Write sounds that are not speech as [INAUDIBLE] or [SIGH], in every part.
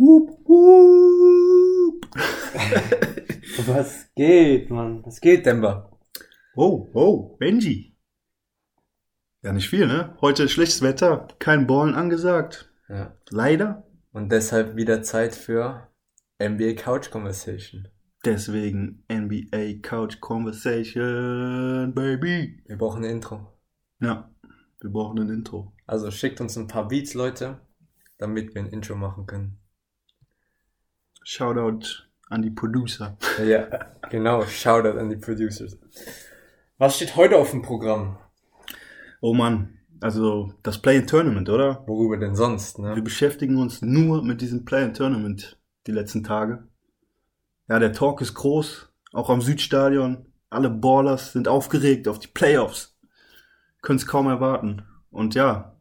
Wup, wup. [LAUGHS] Was geht, Mann? Was geht, Denver? Oh, oh, Benji. Ja, nicht viel, ne? Heute schlechtes Wetter, kein Ballen angesagt. Ja. Leider. Und deshalb wieder Zeit für NBA Couch Conversation. Deswegen NBA Couch Conversation, baby. Wir brauchen ein Intro. Ja, wir brauchen ein Intro. Also schickt uns ein paar Beats, Leute, damit wir ein Intro machen können. Shoutout an die Producer. Ja, genau. Shoutout an die Producers. Was steht heute auf dem Programm? Oh Mann, also das Play-in-Tournament, oder? Worüber denn sonst, Wir ne? beschäftigen uns nur mit diesem Play-in-Tournament die letzten Tage. Ja, der Talk ist groß, auch am Südstadion. Alle Ballers sind aufgeregt auf die Playoffs. Können es kaum erwarten. Und ja,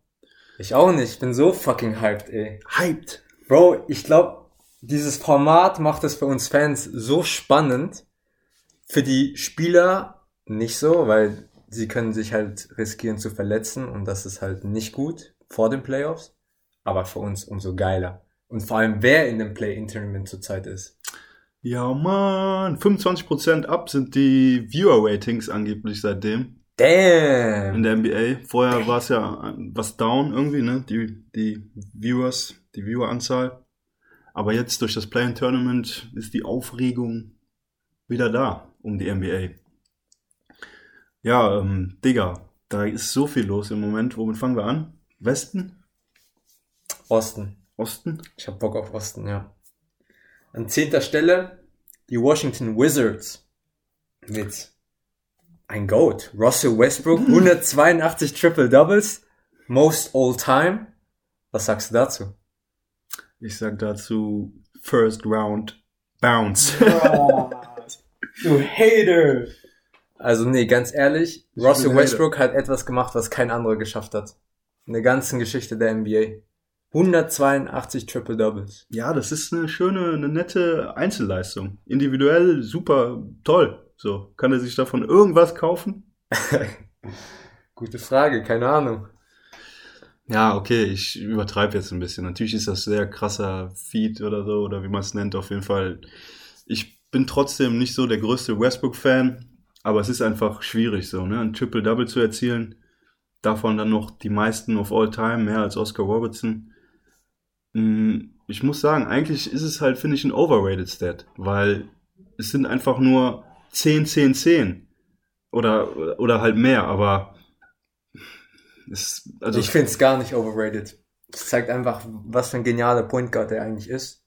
Ich auch nicht. Ich bin so fucking hyped, ey. hyped. Bro, ich glaube, dieses Format macht es für uns Fans so spannend. Für die Spieler nicht so, weil sie können sich halt riskieren zu verletzen und das ist halt nicht gut vor den Playoffs. Aber für uns umso geiler. Und vor allem, wer in dem Play-In-Tournament zurzeit ist. Ja, Mann. 25% ab sind die Viewer-Ratings angeblich seitdem in Damn! der NBA. Vorher war es ja was down irgendwie, ne? Die, die Viewers, die Vieweranzahl. Aber jetzt durch das Play-in-Tournament ist die Aufregung wieder da um die NBA. Ja, ähm, Digga, da ist so viel los im Moment. Womit fangen wir an? Westen? Osten. Osten? Ich hab Bock auf Osten, ja. An zehnter Stelle die Washington Wizards mit ein Goat. Russell Westbrook, 182 Triple Doubles, most all time. Was sagst du dazu? Ich sag dazu First Round Bounce. [LAUGHS] du Hater! Also nee, ganz ehrlich, bin Russell Hater. Westbrook hat etwas gemacht, was kein anderer geschafft hat. In der ganzen Geschichte der NBA. 182 Triple Doubles. Ja, das ist eine schöne, eine nette Einzelleistung. Individuell super toll. So, kann er sich davon irgendwas kaufen? [LAUGHS] Gute Frage, keine Ahnung. Ja, okay, ich übertreibe jetzt ein bisschen. Natürlich ist das sehr krasser Feed oder so, oder wie man es nennt, auf jeden Fall. Ich bin trotzdem nicht so der größte Westbrook-Fan, aber es ist einfach schwierig so, ne? Ein Triple-Double zu erzielen, davon dann noch die meisten of all time, mehr als Oscar Robertson. Mm, Ich muss sagen, eigentlich ist es halt, finde ich, ein overrated Stat, weil es sind einfach nur 10, 10, 10 oder, oder halt mehr, aber es, also ich finde es gar nicht overrated. Es zeigt einfach, was für ein genialer Point Guard er eigentlich ist.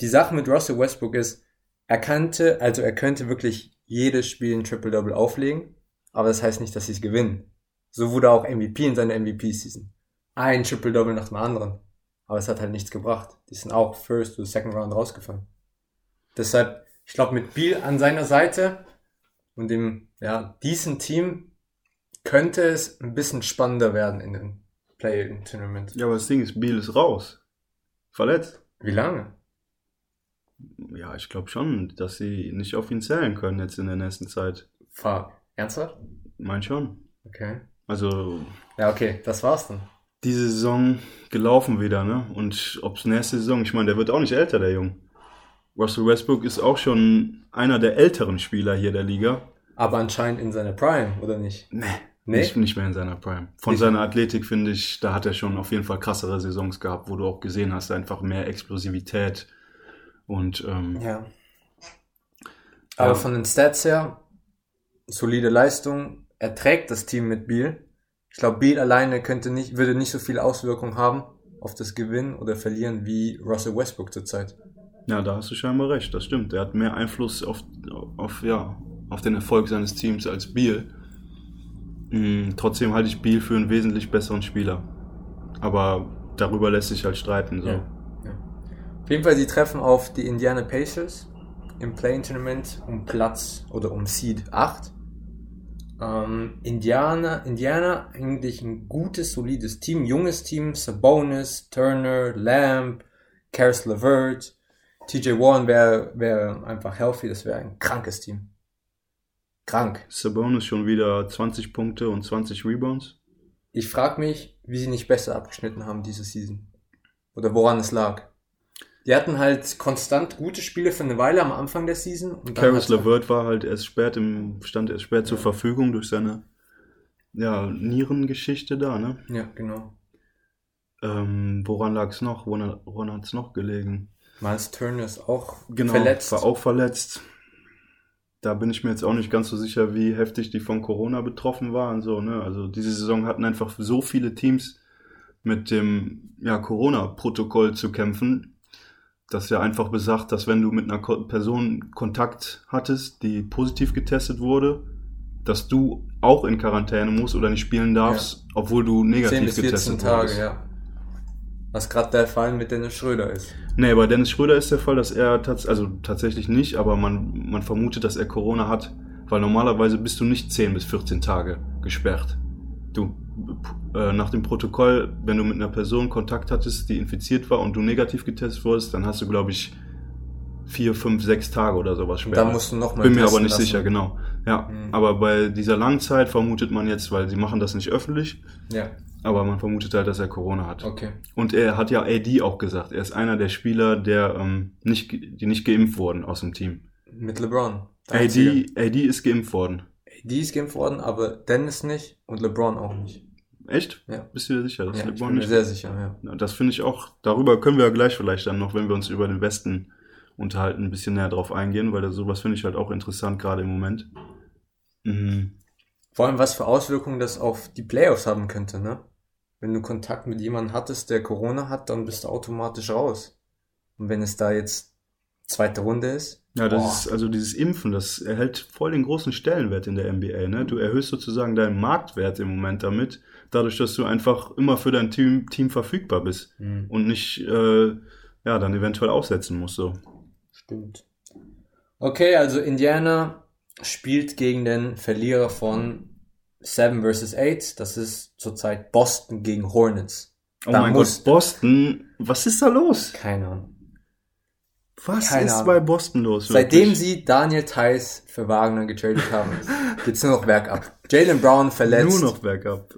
Die Sache mit Russell Westbrook ist, er könnte, also er könnte wirklich jedes Spiel ein Triple-Double auflegen, aber das heißt nicht, dass sie es gewinnen. So wurde auch MVP in seiner MVP-Season. Ein Triple-Double nach dem anderen. Aber es hat halt nichts gebracht. Die sind auch First oder Second Round rausgefallen. Deshalb, ich glaube, mit Beal an seiner Seite und dem, ja, decent Team könnte es ein bisschen spannender werden in dem Play-In-Tournament. Ja, aber das Ding ist, Biel ist raus. Verletzt. Wie lange? Ja, ich glaube schon, dass sie nicht auf ihn zählen können jetzt in der nächsten Zeit. Fahr. Ernsthaft? Mein schon. Okay. Also, Ja, okay, das war's dann. diese Saison gelaufen wieder, ne? Und ob's nächste Saison, ich meine, der wird auch nicht älter, der Junge. Russell Westbrook ist auch schon einer der älteren Spieler hier der Liga. Aber anscheinend in seiner Prime, oder nicht? Nee. Nee? Nicht, nicht mehr in seiner Prime. Von Nicht seiner Athletik finde ich, da hat er schon auf jeden Fall krassere Saisons gehabt, wo du auch gesehen hast, einfach mehr Explosivität und ähm, Ja. Aber Ja. von den Stats her, solide Leistung. Er trägt das Team mit Beal. Ich glaube, Beal alleine könnte nicht, würde nicht so viel Auswirkung haben auf das Gewinnen oder Verlieren wie Russell Westbrook zurzeit. Ja, da hast du scheinbar recht, das stimmt. Er hat mehr Einfluss auf, auf, ja, auf den Erfolg seines Teams als Beal. Mm, trotzdem halte ich Beal für einen wesentlich besseren Spieler. Aber darüber lässt sich halt streiten. So. Ja. Ja. Auf jeden Fall, sie treffen auf die Indiana Pacers im Play-In-Tournament um Platz oder um Seed 8. Ähm, Indiana, Indiana eigentlich ein gutes, solides Team, junges Team, Sabonis, Turner, Lamb, Karis LeVert, TJ Warren wäre wär einfach healthy, das wäre ein krankes Team. Krank. Sabonis schon wieder 20 Punkte und 20 Rebounds. Ich frage mich, wie sie nicht besser abgeschnitten haben diese Season. Oder woran es lag. Die hatten halt konstant gute Spiele für eine Weile am Anfang der Season. Und dann Caris hat's- LeVert war halt erst spät im, stand erst spät zur Verfügung durch seine, ja, Nierengeschichte da, ne? Ja, genau. Ähm, woran lag es noch? Woran, woran hat es noch gelegen? Miles Turner ist auch Genau, verletzt. war auch verletzt. Da bin ich mir jetzt auch nicht ganz so sicher, wie heftig die von Corona betroffen waren. So, ne? Also diese Saison hatten einfach so viele Teams mit dem ja, Corona-Protokoll zu kämpfen, dass ja einfach besagt, dass wenn du mit einer Person Kontakt hattest, die positiv getestet wurde, dass du auch in Quarantäne musst oder nicht spielen darfst, obwohl du 10 negativ bis 14 getestet Tage, wurdest. ja. Was gerade der Fall mit Dennis Schröder ist. Nee, bei Dennis Schröder ist der Fall, dass er tats also tatsächlich nicht, aber man, man vermutet, dass er Corona hat, weil normalerweise bist du nicht 10 bis 14 Tage gesperrt. Du, äh, nach dem Protokoll, wenn du mit einer Person Kontakt hattest, die infiziert war und du negativ getestet wurdest, dann hast du, glaube ich, vier, fünf, sechs Tage oder sowas Und Sperre. da musst du nochmal Bin mir aber nicht sicher, genau. Ja, Mhm. aber bei dieser langen Zeit vermutet man jetzt, weil sie machen das nicht öffentlich, Ja, aber man vermutet halt, dass er Corona hat. okay. Und er hat ja AD auch gesagt, er ist einer der Spieler, der ähm, nicht, die nicht geimpft wurden aus dem Team. Mit LeBron. AD, AD ist geimpft worden. AD ist geimpft worden, aber Dennis nicht und LeBron auch nicht. Echt? Ja. Bist du dir sicher? dass Ja, ich LeBron bin mir nicht- sehr sicher, ja. Ja, Das finde ich auch, darüber können wir ja gleich vielleicht dann noch, wenn wir uns über den Westen unterhalten, ein bisschen näher drauf eingehen, weil das, sowas finde ich halt auch interessant, gerade im Moment. Mhm. Vor allem, was für Auswirkungen das auf die Playoffs haben könnte, ne? Wenn du Kontakt mit jemandem hattest, der Corona hat, dann bist du automatisch raus. Und wenn es da jetzt zweite Runde ist, Ja, das boah, ist, also dieses Impfen, das erhält voll den großen Stellenwert in der NBA, ne? Du erhöhst sozusagen deinen Marktwert im Moment damit, dadurch, dass du einfach immer für dein Team, Team verfügbar bist. hm, und nicht äh, ja dann eventuell aussetzen muss so. stimmt. Okay, also Indiana spielt gegen den Verlierer von 7 vs. 8. Das ist zurzeit Boston gegen Hornets. Oh Da mein muss- Gott, Boston, was ist da los? Keine Ahnung. Was Keine ist Ahnung. bei Boston los? Seitdem wirklich? sie Daniel Theiss für Wagner getradet haben, [LAUGHS] geht's nur noch bergab. Jalen Brown verletzt. nur noch Backup.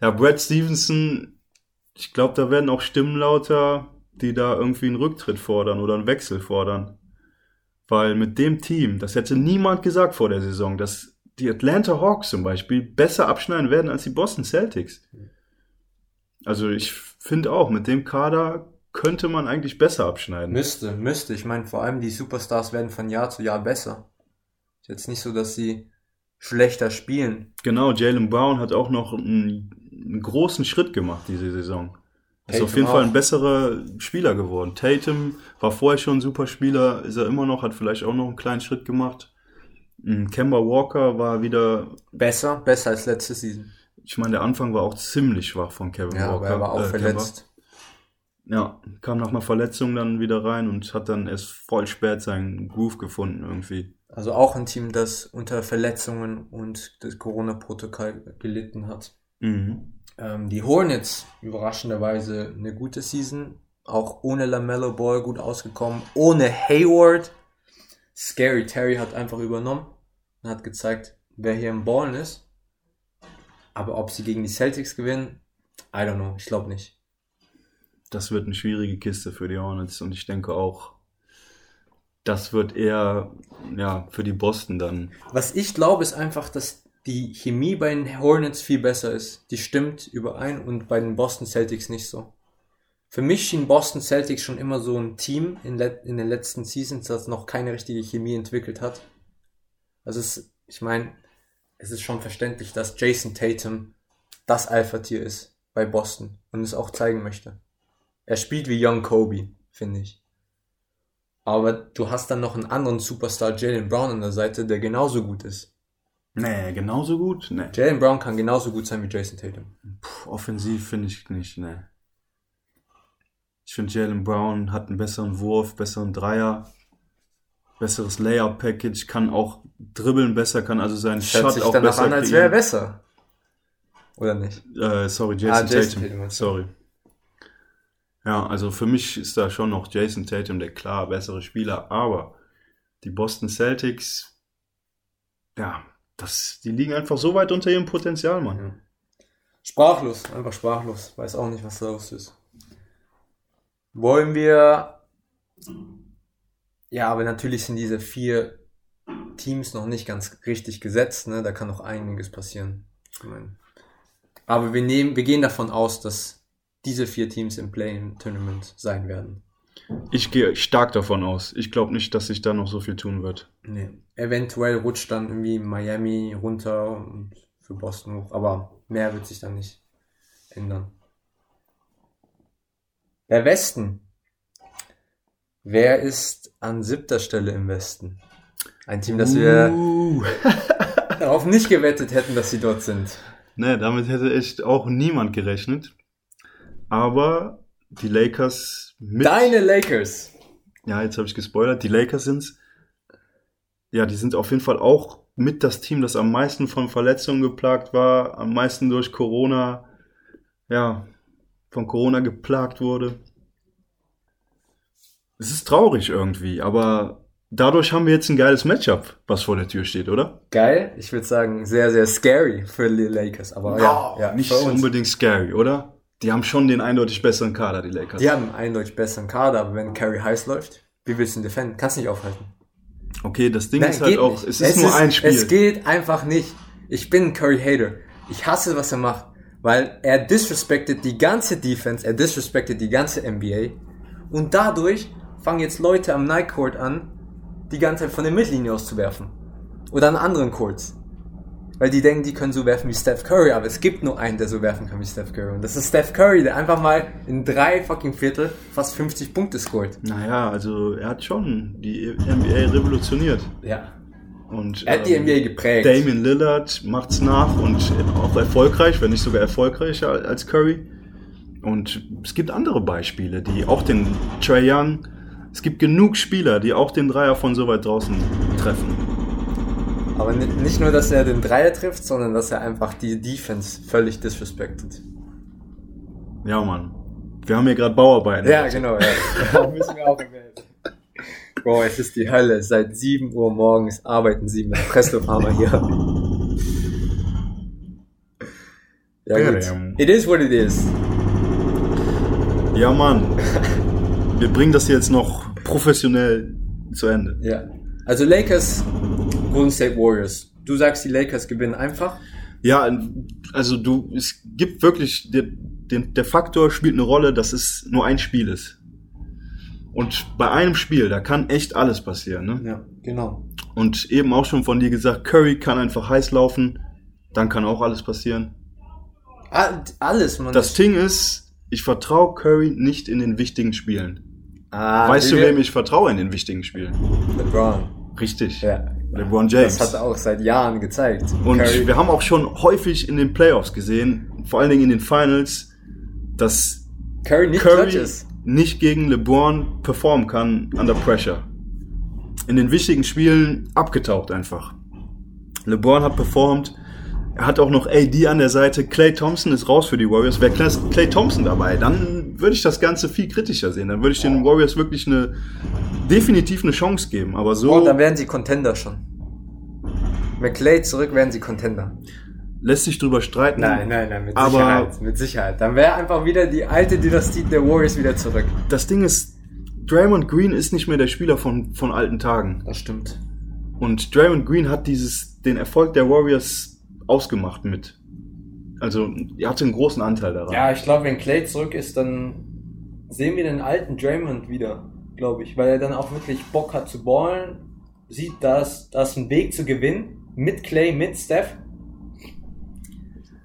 Ja, Brad Stevenson, ich glaube, da werden auch Stimmen lauter, die da irgendwie einen Rücktritt fordern oder einen Wechsel fordern. Weil mit dem Team, das hätte niemand gesagt vor der Saison, dass die Atlanta Hawks zum Beispiel besser abschneiden werden als die Boston Celtics. Also ich finde auch, mit dem Kader könnte man eigentlich besser abschneiden. Müsste, müsste. Ich meine, vor allem die Superstars werden von Jahr zu Jahr besser. Ist jetzt nicht so, dass sie schlechter spielen. Genau, Jalen Brown hat auch noch einen, einen großen Schritt gemacht diese Saison. Ist Tatum auf jeden Fall auch. ein besserer Spieler geworden. Tatum war vorher schon ein super Spieler, ist er immer noch, hat vielleicht auch noch einen kleinen Schritt gemacht. Kemba Walker war wieder, Besser, besser als letzte Season. ich meine, der Anfang war auch ziemlich schwach von Kevin Ja, Walker. aber er war auch äh, Kemba. verletzt. Ja, kam nach einer Verletzung dann wieder rein und hat dann erst voll spät seinen Groove gefunden irgendwie. Also auch ein Team, das unter Verletzungen und das Corona-Protokoll gelitten hat. Mhm. Ähm, die Hornets, überraschenderweise eine gute Season. Auch ohne LaMelo Ball gut ausgekommen. Ohne Hayward. Scary Terry hat einfach übernommen und hat gezeigt, wer hier im Ballen ist. Aber ob sie gegen die Celtics gewinnen, I don't know. Ich glaube nicht. Das wird eine schwierige Kiste für die Hornets und ich denke auch, das wird eher ja, für die Boston dann. Was ich glaube, ist einfach, dass die Chemie bei den Hornets viel besser ist. Die stimmt überein und bei den Boston Celtics nicht so. Für mich schien Boston Celtics schon immer so ein Team in, in den letzten Seasons, das noch keine richtige Chemie entwickelt hat. Also es, ich meine, es ist schon verständlich, dass Jason Tatum das Alpha-Tier ist bei Boston und es auch zeigen möchte. Er spielt wie Young Kobe, finde ich. Aber du hast dann noch einen anderen Superstar, Jalen Brown, an der Seite, der genauso gut ist. Nee, genauso gut? Nee. Jalen Brown kann genauso gut sein wie Jason Tatum. Puh, offensiv finde ich nicht, nee. Ich finde, Jalen Brown hat einen besseren Wurf, besseren Dreier, besseres Layup-Package, kann auch dribbeln besser, kann also seinen Shot sich auch danach besser an, als wäre er besser. Oder nicht? Äh, sorry, Ah, Jason, Jason Tatum. Tatum, sorry. Ja, also für mich ist da schon noch Jason Tatum der klar bessere Spieler, aber die Boston Celtics, ja, das, die liegen einfach so weit unter ihrem Potenzial, Mann. Ja. Sprachlos, einfach sprachlos. Weiß auch nicht, was da los ist. Wollen wir. Ja, aber natürlich sind diese vier Teams noch nicht ganz richtig gesetzt, ne? Da kann noch einiges passieren. Aber wir nehmen, wir gehen davon aus, dass diese vier Teams im Play-In-Tournament sein werden. Ich gehe stark davon aus. Ich glaube nicht, dass sich da noch so viel tun wird. Nee. Eventuell rutscht dann irgendwie Miami runter und für Boston hoch, aber mehr wird sich dann nicht ändern. Der Westen. Wer ist an siebter Stelle im Westen? Ein Team, das wir Uh. [LAUGHS] darauf nicht gewettet hätten, dass sie dort sind. Ne, damit hätte echt auch niemand gerechnet. Aber die Lakers mit. Deine Lakers. Ja, jetzt habe ich gespoilert. Die Lakers sind's. Ja, die sind auf jeden Fall auch mit das Team, das am meisten von Verletzungen geplagt war, am meisten durch Corona, ja, von Corona geplagt wurde. Es ist traurig irgendwie, aber dadurch haben wir jetzt ein geiles Matchup, was vor der Tür steht, oder? Geil. Ich würde sagen, sehr, sehr scary für die Lakers. Aber ja, ja nicht unbedingt scary, oder? Die haben schon den eindeutig besseren Kader, die Lakers. Die haben einen eindeutig besseren Kader, aber wenn Curry heiß läuft, wie willst du ihn defenden? Kannst nicht aufhalten. Okay, das Ding ist halt auch, nicht. es ist nur ein Spiel. Es geht einfach nicht. Ich bin ein Curry-Hater. Ich hasse, was er macht, weil er disrespected die ganze Defense, er disrespected die ganze NBA und dadurch fangen jetzt Leute am Nightcourt an, die ganze Zeit von der Mittellinie auszuwerfen. Oder an anderen Courts. Weil die denken, die können so werfen wie Steph Curry, aber es gibt nur einen, der so werfen kann wie Steph Curry. Und das ist Steph Curry, der einfach mal in drei fucking Viertel fast 50 Punkte scored. Naja, also er hat schon die NBA revolutioniert. Ja. Und, Er hat die ähm, NBA geprägt. Damian Lillard macht's nach und auch erfolgreich, wenn nicht sogar erfolgreicher als Curry. Und es gibt andere Beispiele, die auch den Trae Young, es gibt genug Spieler, die auch den Dreier von so weit draußen treffen. Aber ni- nicht nur, dass er den Dreier trifft, sondern dass er einfach die Defense völlig disrespectet. Ja, Mann. Wir haben hier gerade Bauarbeiten. Ja, genau, ja. [LAUGHS] müssen wir auch erwähnen. Bro, es ist die Hölle. Seit 7 Uhr morgens arbeiten sie mit Presto-Farmer hier. Ja, gut. It is what it is. Ja, Mann. Wir bringen das jetzt noch professionell zu Ende. Ja. Also Lakers, Golden State Warriors. Du sagst, die Lakers gewinnen einfach. Ja, also du, es gibt wirklich, der, der Faktor spielt eine Rolle, dass es nur ein Spiel ist. Und bei einem Spiel, da kann echt alles passieren. Ne? Ja, genau. Und eben auch schon von dir gesagt, Curry kann einfach heiß laufen, dann kann auch alles passieren. Ah, alles, man. Das Ding ist, ich vertraue Curry nicht in den wichtigen Spielen. Ah, weißt du, wem ich vertraue in den wichtigen Spielen? LeBron. Richtig. Ja. LeBron James. Das hat er auch seit Jahren gezeigt. Und Curry- wir haben auch schon häufig in den Playoffs gesehen, vor allen Dingen in den Finals, dass Curry nicht Curry nicht gegen LeBron performen kann under pressure. In den wichtigen Spielen abgetaucht einfach. LeBron hat performt. Er hat auch noch AD an der Seite. Clay Thompson ist raus für die Warriors. Wäre Clay Clay Thompson dabei, dann würde ich das Ganze viel kritischer sehen. Dann würde ich den Warriors wirklich eine definitiv eine Chance geben. Aber so Oh, dann wären sie Contender schon. Mit Clay zurück wären sie Contender. lässt sich drüber streiten. Nein, nein, nein, mit Aber- Sicherheit. Mit Sicherheit. Dann wäre einfach wieder die alte Dynastie der Warriors wieder zurück. Das Ding ist, Draymond Green ist nicht mehr der Spieler von, von alten Tagen. Das stimmt. Und Draymond Green hat dieses, den Erfolg der Warriors ausgemacht mit. Also, er hatte einen großen Anteil daran. Ja, ich glaube, wenn Clay zurück ist, dann sehen wir den alten Draymond wieder, glaube ich. Weil er dann auch wirklich Bock hat zu ballen, sieht, dass da ist ein Weg zu gewinnen. Mit Clay, mit Steph.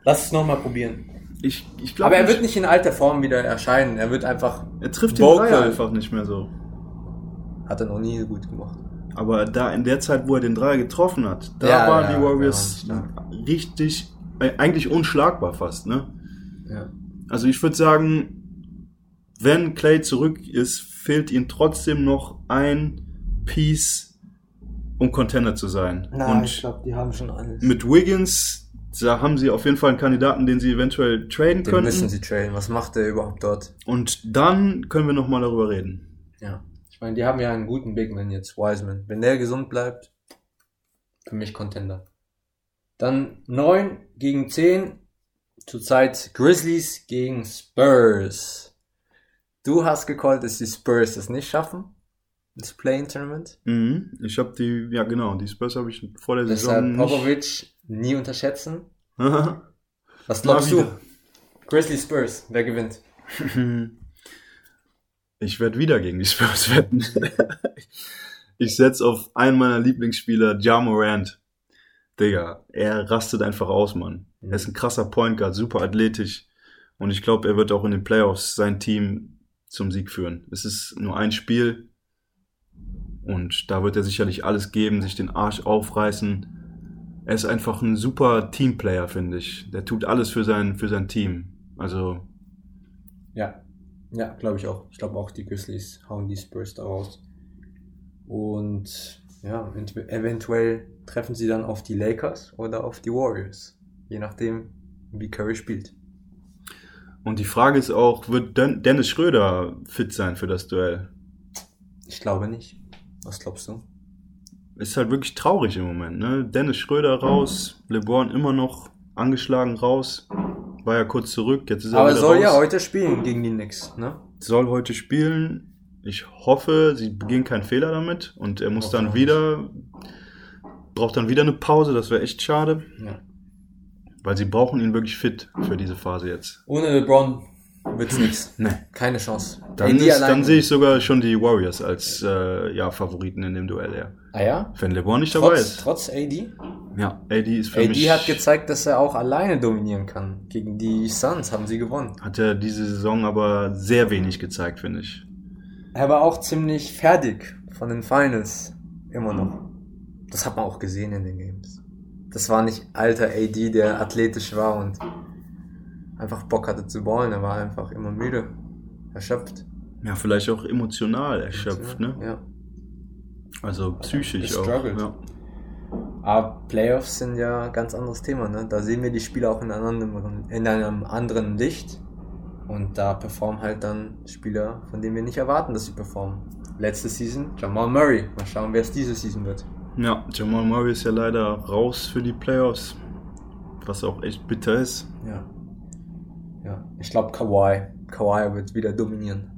Lass es nochmal probieren. Ich, ich glaube, Aber er wird nicht in alter Form wieder erscheinen. Er wird einfach. er trifft den. Dreier einfach nicht mehr so. Hat er noch nie gut gemacht. Aber da in der Zeit, wo er den Dreier getroffen hat, da Ja, waren ja, die Warriors ja, richtig, eigentlich unschlagbar fast, ne? Ja. Also ich würde sagen, wenn Clay zurück ist, fehlt ihm trotzdem noch ein Piece, um Contender zu sein. Und glaube, die haben schon alles. mit Wiggins, da haben sie auf jeden Fall einen Kandidaten, den sie eventuell traden Den müssen könnten. sie traden. Was macht der überhaupt dort? Und dann können wir nochmal darüber reden. Ja. Ich meine, die haben ja einen guten Big Man jetzt, Wiseman. Wenn der gesund bleibt, für mich Contender. Dann 9 gegen 10. Zurzeit Grizzlies gegen Spurs. Du hast gecallt, dass die Spurs es nicht schaffen. Das Play-In-Tournament. Mhm. Ich habe die, ja genau, die Spurs habe ich vor der Deshalb Saison Popovic nie unterschätzen. nicht. [LAUGHS] Was glaubst du? Grizzly Spurs, wer gewinnt? [LAUGHS] Ich werde wieder gegen die Spurs wetten. [LAUGHS] ich setze auf einen meiner Lieblingsspieler, Ja Morant. Digga, er rastet einfach aus, Mann. Er ist ein krasser Point Guard, super athletisch. Und ich glaube, er wird auch in den Playoffs sein Team zum Sieg führen. Es ist nur ein Spiel. Und da wird er sicherlich alles geben, sich den Arsch aufreißen. Er ist einfach ein super Teamplayer, finde ich. Der tut alles für sein, für sein Team. Also, Ja, ja, glaube ich auch. Ich glaube auch, die Grizzlies hauen die Spurs da raus. Und ja, ent- eventuell treffen sie dann auf die Lakers oder auf die Warriors. Je nachdem, wie Curry spielt. Und die Frage ist auch, wird Den- Dennis Schröder fit sein für das Duell? Ich glaube nicht. Was glaubst du? Ist halt wirklich traurig im Moment, ne? Dennis Schröder raus, LeBron immer noch angeschlagen raus, war ja kurz zurück, jetzt ist er Aber soll raus. ja heute spielen gegen die Knicks, ne? soll heute spielen. Ich hoffe, sie begehen keinen Fehler damit und er muss dann wieder, braucht dann wieder eine Pause, das wäre echt schade, Ja. weil sie brauchen ihn wirklich fit für diese Phase jetzt. Ohne LeBron wird's nichts. Nee. Keine Chance. Dann, AD ist, dann sehe ich sogar schon die Warriors als äh, ja, Favoriten in dem Duell, ja. Ah ja? Wenn LeBron nicht dabei Trotz, ist. trotz AD? Ja, AD ist für AD mich. hat gezeigt, dass er auch alleine dominieren kann. Gegen die Suns haben sie gewonnen. Hat er diese Saison aber sehr wenig gezeigt, finde ich. Er war auch ziemlich fertig von den Finals. Immer noch. Das hat man auch gesehen in den Games. Das war nicht alter AD, der athletisch war und einfach Bock hatte zu ballen. Er war einfach immer müde. Erschöpft. Ja, vielleicht auch emotional erschöpft, ne? Ja. Also psychisch auch. Gestruggelt. Ja. Aber Playoffs sind ja ein ganz anderes Thema, ne? Da sehen wir die Spieler auch in einem anderen, in einem anderen Licht. Und da performen halt dann Spieler, von denen wir nicht erwarten, dass sie performen. Letzte Season Jamal Murray. Mal schauen, wer es diese Season wird. ja, Jamal Murray ist ja leider raus für die Playoffs. Was auch echt bitter ist. Ja. Ja. Ich glaube Kawhi. Kawhi wird wieder dominieren.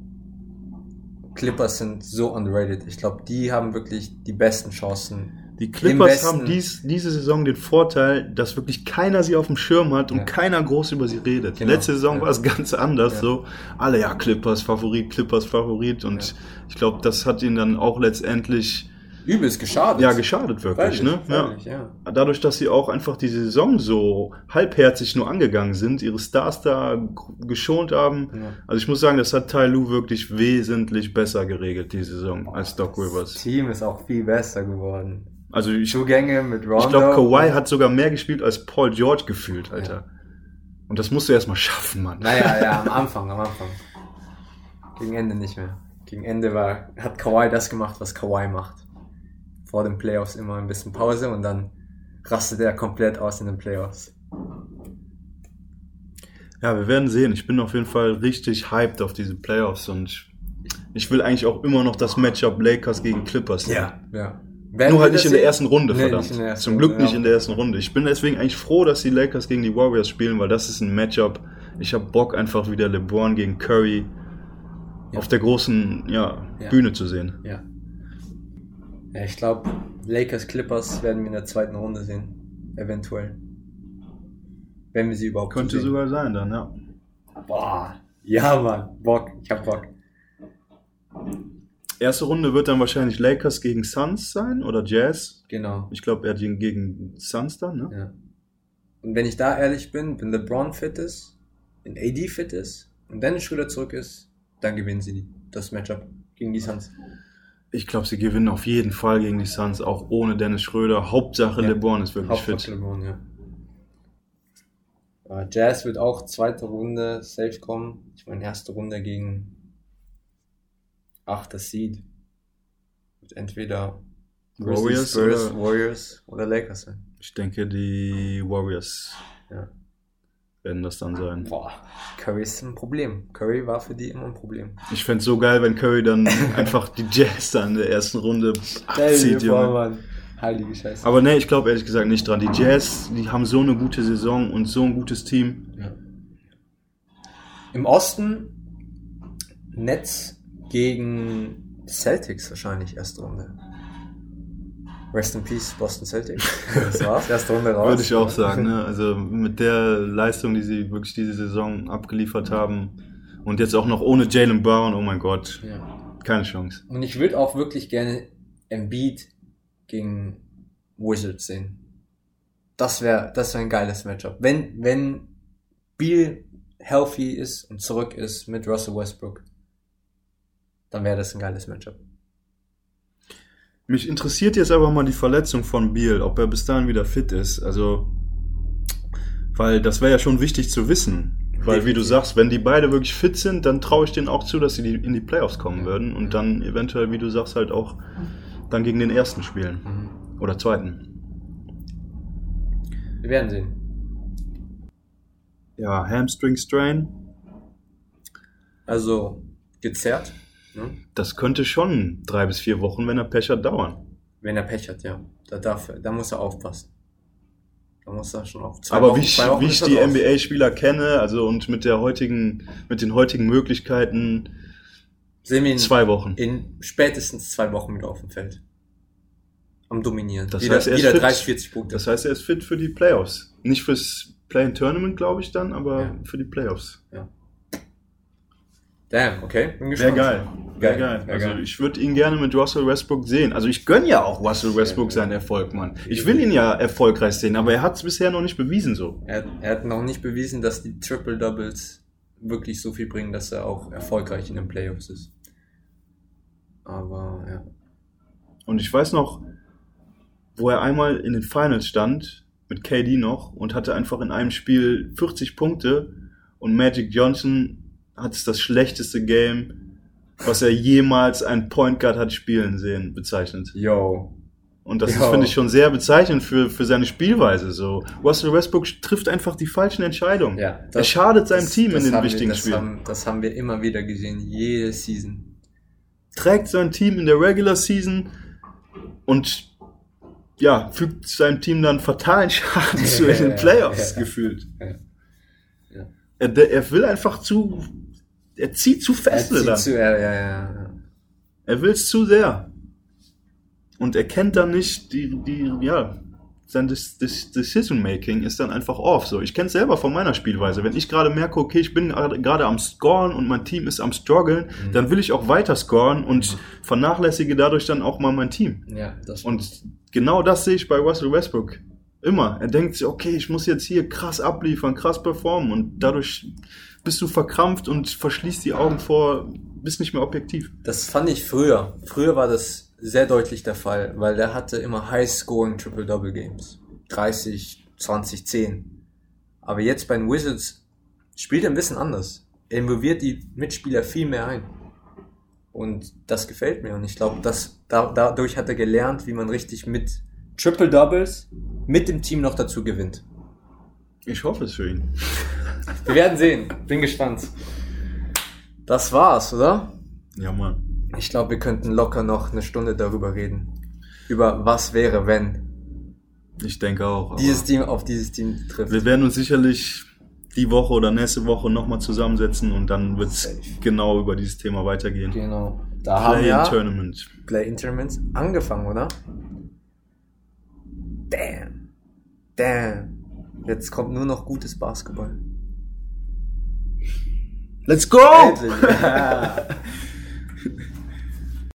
Clippers sind so underrated. Ich glaube, die haben wirklich die besten Chancen. Die Clippers haben dies, diese Saison den Vorteil, dass wirklich keiner sie auf dem Schirm hat und Ja. keiner groß über sie redet. Genau. Letzte Saison Ja. war es ganz anders. Ja. So alle ja Clippers Favorit, Clippers Favorit und ich glaube, das hat ihnen dann auch letztendlich Übelst geschadet. ja geschadet wirklich. Freilich, Ne? Freilich, ja. dadurch, dass sie auch einfach die Saison so halbherzig nur angegangen sind, ihre Stars da geschont haben. Also ich muss sagen, das hat Tai Lu wirklich wesentlich besser geregelt, die Saison, als Doc Das Rivers. Team ist auch viel besser geworden. Also ich, Zugänge mit Rondo. ich glaube, Kawhi hat sogar mehr gespielt als Paul George gefühlt, Alter. Und das musst du erstmal schaffen, Mann. Naja, ja, [LAUGHS] am Anfang, am Anfang. Gegen Ende nicht mehr. Gegen Ende war, hat Kawhi das gemacht, was Kawhi macht. Vor den Playoffs immer ein bisschen Pause und dann rastet er komplett aus in den Playoffs. Ja, wir werden sehen. Ich bin auf jeden Fall richtig hyped auf diese Playoffs und ich will eigentlich auch immer noch das Matchup Lakers gegen Clippers sehen. Ja. Nur halt nicht in der ersten Runde, Nee, verdammt. ersten Zum Glück Runde, nicht ja. in der ersten Runde. Ich bin deswegen eigentlich froh, dass die Lakers gegen die Warriors spielen, weil das ist ein Matchup. Ich habe Bock einfach wieder LeBron gegen Curry Ja. auf der großen ja, Ja. Bühne zu sehen. Ja. Ja, ich glaube, Lakers Clippers werden wir in der zweiten Runde sehen. Eventuell. Wenn wir sie überhaupt Könnte sehen. sogar sein dann, ja. Boah. Ja, Mann. Bock. Ich hab Bock. Erste Runde wird dann wahrscheinlich Lakers gegen Suns sein oder Jazz. Genau. Ich glaube, er ihn gegen Suns dann, ne? Ja. Und wenn ich da ehrlich bin, wenn LeBron fit ist, wenn AD fit ist und Dennis Schröder zurück ist, dann gewinnen sie das Matchup gegen die Suns. Ich glaube, sie gewinnen auf jeden Fall gegen die Suns, auch ohne Dennis Schröder. Hauptsache Ja. LeBron ist wirklich Hauptsache fit. LeBron, ja. Äh, Jazz wird auch zweite Runde safe kommen. Ich meine, erste Runde gegen achter Seed. Wird entweder Warriors Spurs, oder- Warriors oder Lakers sein. Ich denke, die Warriors Ja. werden das dann sein. Boah, Curry ist ein Problem. Curry war für die immer ein Problem. Ich fänd's so geil, wenn Curry dann [LAUGHS] einfach die Jazz dann in der ersten Runde abzieht, Junge. Mann. Heilige Scheiße. Aber ne, ich glaube ehrlich gesagt nicht dran. Die Jazz, die haben so eine gute Saison und so ein gutes Team. Ja. Im Osten Nets gegen Celtics wahrscheinlich erste Runde. Rest in Peace, Boston Celtics. [LAUGHS] Das war's, erste Runde raus. Würde ich auch sagen. Ne? Also mit der Leistung, die sie wirklich diese Saison abgeliefert haben und jetzt auch noch ohne Jalen Brown, oh mein Gott, Ja. keine Chance. Und ich würde auch wirklich gerne Embiid gegen Wizards sehen. Das wäre das wär ein geiles Matchup. Wenn, wenn Beal healthy ist und zurück ist mit Russell Westbrook, dann wäre das ein geiles Matchup. Mich interessiert jetzt aber mal die Verletzung von Beal, ob er bis dahin wieder fit ist. Also, weil das wäre ja schon wichtig zu wissen. Weil, wie du sagst, wenn die beide wirklich fit sind, dann traue ich denen auch zu, dass sie die, in die Playoffs kommen Ja. würden und dann eventuell, wie du sagst, halt auch dann gegen den ersten spielen. Mhm. Oder zweiten. Wir werden sehen. Ja, Hamstring Strain, Also gezerrt, ne? das könnte schon drei bis vier Wochen, wenn er Pech hat, dauern. wenn er Pech hat, ja. Da, darf, da muss er aufpassen. Da muss er schon auf zwei Aber Wochen- wie ich, zwei Wochen wie ich die. NBA-Spieler kenne, also und mit der heutigen, mit den heutigen Möglichkeiten, Sehen wir ihn zwei Wochen. in spätestens zwei Wochen wieder auf dem Feld. Am Dominieren. Das wieder heißt, er ist wieder fit. 30, 40 Punkte. Das heißt, er ist fit für die Playoffs. Nicht fürs Play-in-Tournament, glaube ich dann, aber Ja. für die Playoffs. Damn, okay. Bin Wäre gespannt. geil. Wäre Geil, geil. wär Also geil. ich würde ihn gerne mit Russell Westbrook sehen. Also ich gönne ja auch Russell Westbrook seinen Erfolg, Mann. Ich will ihn ja erfolgreich sehen, aber er hat es bisher noch nicht bewiesen so. Er, er hat noch nicht bewiesen, dass die Triple Doubles wirklich so viel bringen, dass er auch erfolgreich in den Playoffs ist. Aber ja. Und ich weiß noch, wo er einmal in den Finals stand, mit KD noch, und hatte einfach in einem Spiel 40 Punkte und Magic Johnson hat es das schlechteste Game, was er jemals ein Point Guard hat spielen sehen, bezeichnet. Yo. Und das finde ich, schon sehr bezeichnend für, für seine Spielweise. So, Russell Westbrook trifft einfach die falschen Entscheidungen. Ja, er schadet seinem das- Team das in den haben wir- wichtigen das Spielen. Haben, das haben wir immer wieder gesehen, jede Season. Trägt sein Team in der Regular Season und ja, fügt seinem Team dann fatalen [LAUGHS] Schaden zu in den [LAUGHS] Playoffs gefühlt. Er, er will einfach zu, er zieht zu Er fest zu, ja, ja, ja. Er will es zu sehr. Und er kennt dann nicht die, die, ja, sein Decision-Making ist dann einfach off. So, ich kenne es selber von meiner Spielweise. Wenn ich gerade merke, okay, ich bin gerade am Scoren und mein Team ist am Struggeln, Mhm. dann will ich auch weiter scoren und vernachlässige dadurch dann auch mal mein Team. Ja, das Und genau das sehe ich bei Russell Westbrook. Immer. Er denkt sich, okay, ich muss jetzt hier krass abliefern, krass performen und dadurch bist du verkrampft und verschließt die Augen vor, bist nicht mehr objektiv. Das fand ich früher. Früher war das sehr deutlich der Fall, weil der hatte immer High-Scoring Triple-Double-Games. 30, 20, 10. Aber jetzt bei den Wizards spielt er ein bisschen anders. Er involviert die Mitspieler viel mehr ein. Und das gefällt mir. Und ich glaube, dass da, dadurch hat er gelernt, wie man richtig mit Triple-Doubles mit dem Team noch dazu gewinnt. Ich hoffe es für ihn. [LAUGHS] Wir werden sehen. Bin gespannt. Das war's, oder? Ja, Mann. Ich glaube, wir könnten locker noch eine Stunde darüber reden. Über was wäre, wenn Ich denke auch. dieses Team auf dieses Team trifft. wir werden uns sicherlich die Woche oder nächste Woche nochmal zusammensetzen und dann wird es genau über dieses Thema weitergehen. Genau. Da haben Play wir in Tournament. Play-in Tournaments angefangen, oder? Damn. Damn. Jetzt kommt nur noch gutes Basketball. Let's go! Endlich. [LAUGHS]